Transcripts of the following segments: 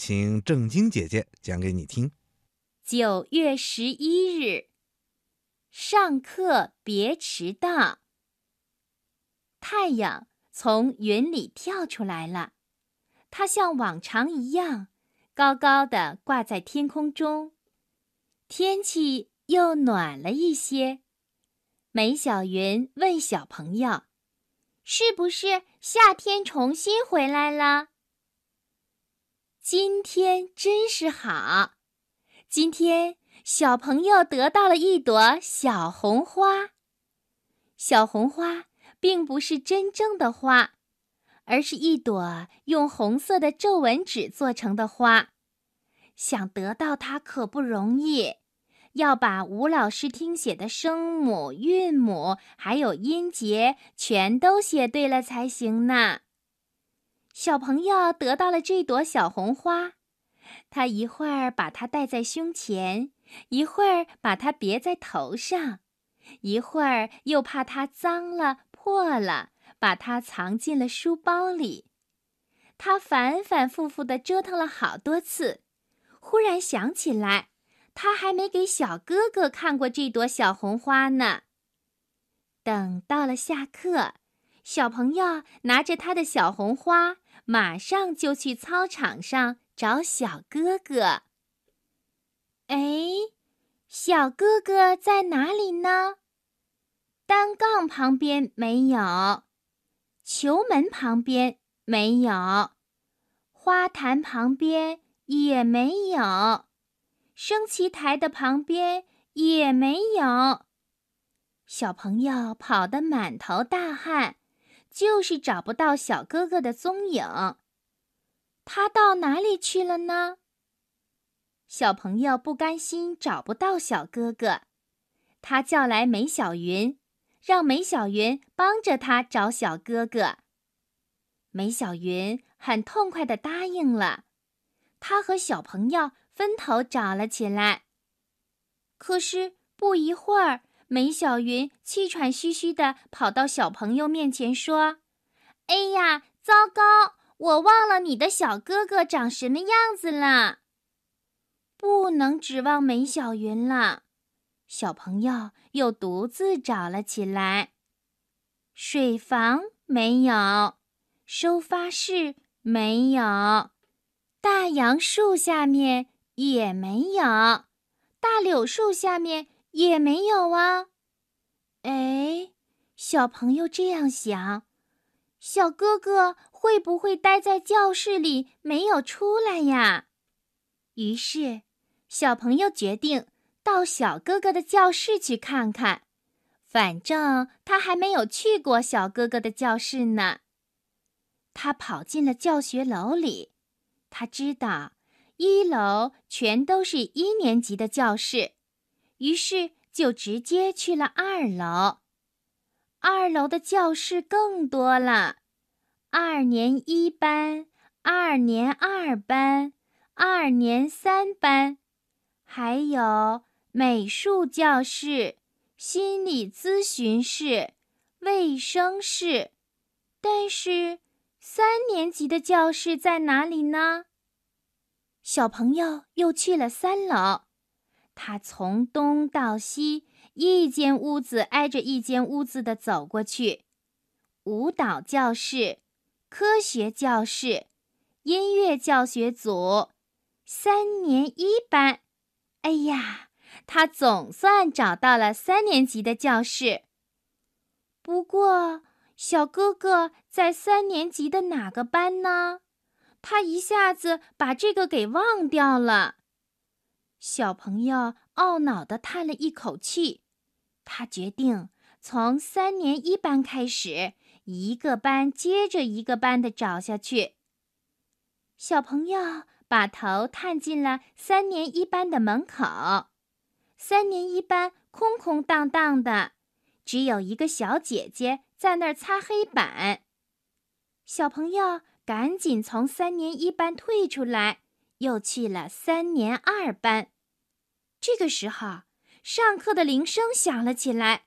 请正经姐姐讲给你听。九月十一日，上课别迟到。太阳从云里跳出来了，它像往常一样，高高的挂在天空中。天气又暖了一些。梅小云问小朋友：“是不是夏天重新回来了？”今天真是好。今天小朋友得到了一朵小红花。小红花并不是真正的花，而是一朵用红色的皱纹纸做成的花。想得到它可不容易，要把吴老师听写的声母、韵母还有音节全都写对了才行呢。小朋友得到了这朵小红花。他一会儿把它戴在胸前，一会儿把它别在头上，一会儿又怕它脏了破了，把它藏进了书包里。他反反复复地折腾了好多次，忽然想起来，他还没给小哥哥看过这朵小红花呢。等到了下课，小朋友拿着他的小红花，马上就去操场上。找小哥哥。哎，小哥哥在哪里呢？单杠旁边没有，球门旁边没有，花坛旁边也没有，升旗台的旁边也没有。小朋友跑得满头大汗，就是找不到小哥哥的踪影。他到哪里去了呢？小朋友不甘心找不到小哥哥，他叫来梅小云，让梅小云帮着他找小哥哥。梅小云很痛快地答应了，他和小朋友分头找了起来。可是不一会儿，梅小云气喘吁吁地跑到小朋友面前说：“哎呀，糟糕！”我忘了你的小哥哥长什么样子了。不能指望梅小云了，小朋友又独自找了起来。水房没有，收发室没有，大杨树下面也没有，大柳树下面也没有啊。哎，小朋友这样想。小哥哥会不会待在教室里没有出来呀？于是，小朋友决定到小哥哥的教室去看看。反正他还没有去过小哥哥的教室呢。他跑进了教学楼里，他知道一楼全都是一年级的教室，于是就直接去了二楼。二楼的教室更多了，二年一班、二年二班、二年三班，还有美术教室、心理咨询室、卫生室。但是，三年级的教室在哪里呢？小朋友又去了三楼，他从东到西。一间屋子挨着一间屋子的走过去，舞蹈教室、科学教室、音乐教学组、三年一班。哎呀，他总算找到了三年级的教室。不过，小哥哥在三年级的哪个班呢？他一下子把这个给忘掉了。小朋友懊恼地叹了一口气，他决定从三年一班开始，一个班接着一个班的找下去。小朋友把头探进了三年一班的门口，三年一班空空荡荡的，只有一个小姐姐在那儿擦黑板。小朋友赶紧从三年一班退出来。又去了三年二班，这个时候，上课的铃声响了起来。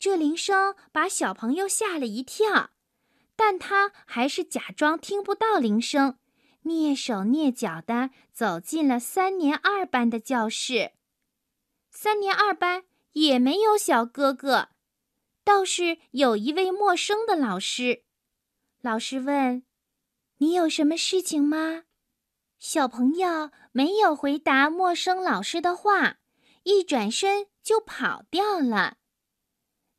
这铃声把小朋友吓了一跳，但他还是假装听不到铃声，蹑手蹑脚地走进了三年二班的教室。三年二班也没有小哥哥，倒是有一位陌生的老师。老师问：“你有什么事情吗？”小朋友没有回答陌生老师的话，一转身就跑掉了。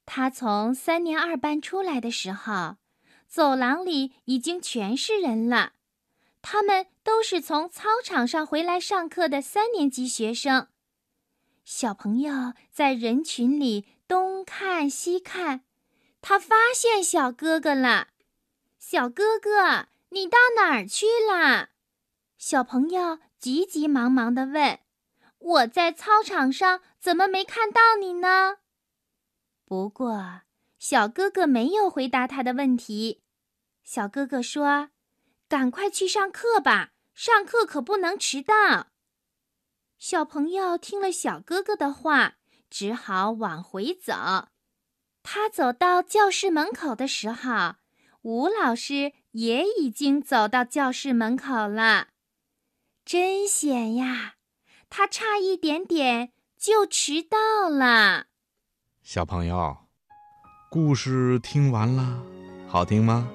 他从三年二班出来的时候，走廊里已经全是人了。他们都是从操场上回来上课的三年级学生。小朋友在人群里东看西看，他发现小哥哥了。小哥哥，你到哪儿去了？小朋友急急忙忙地问：“我在操场上，怎么没看到你呢？”不过，小哥哥没有回答他的问题。小哥哥说：“赶快去上课吧，上课可不能迟到。”小朋友听了小哥哥的话，只好往回走。他走到教室门口的时候，吴老师也已经走到教室门口了。真险呀！他差一点点就迟到了。小朋友，故事听完了，好听吗？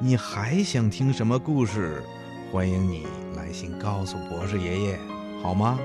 你还想听什么故事？欢迎你来信告诉博士爷爷。好吗？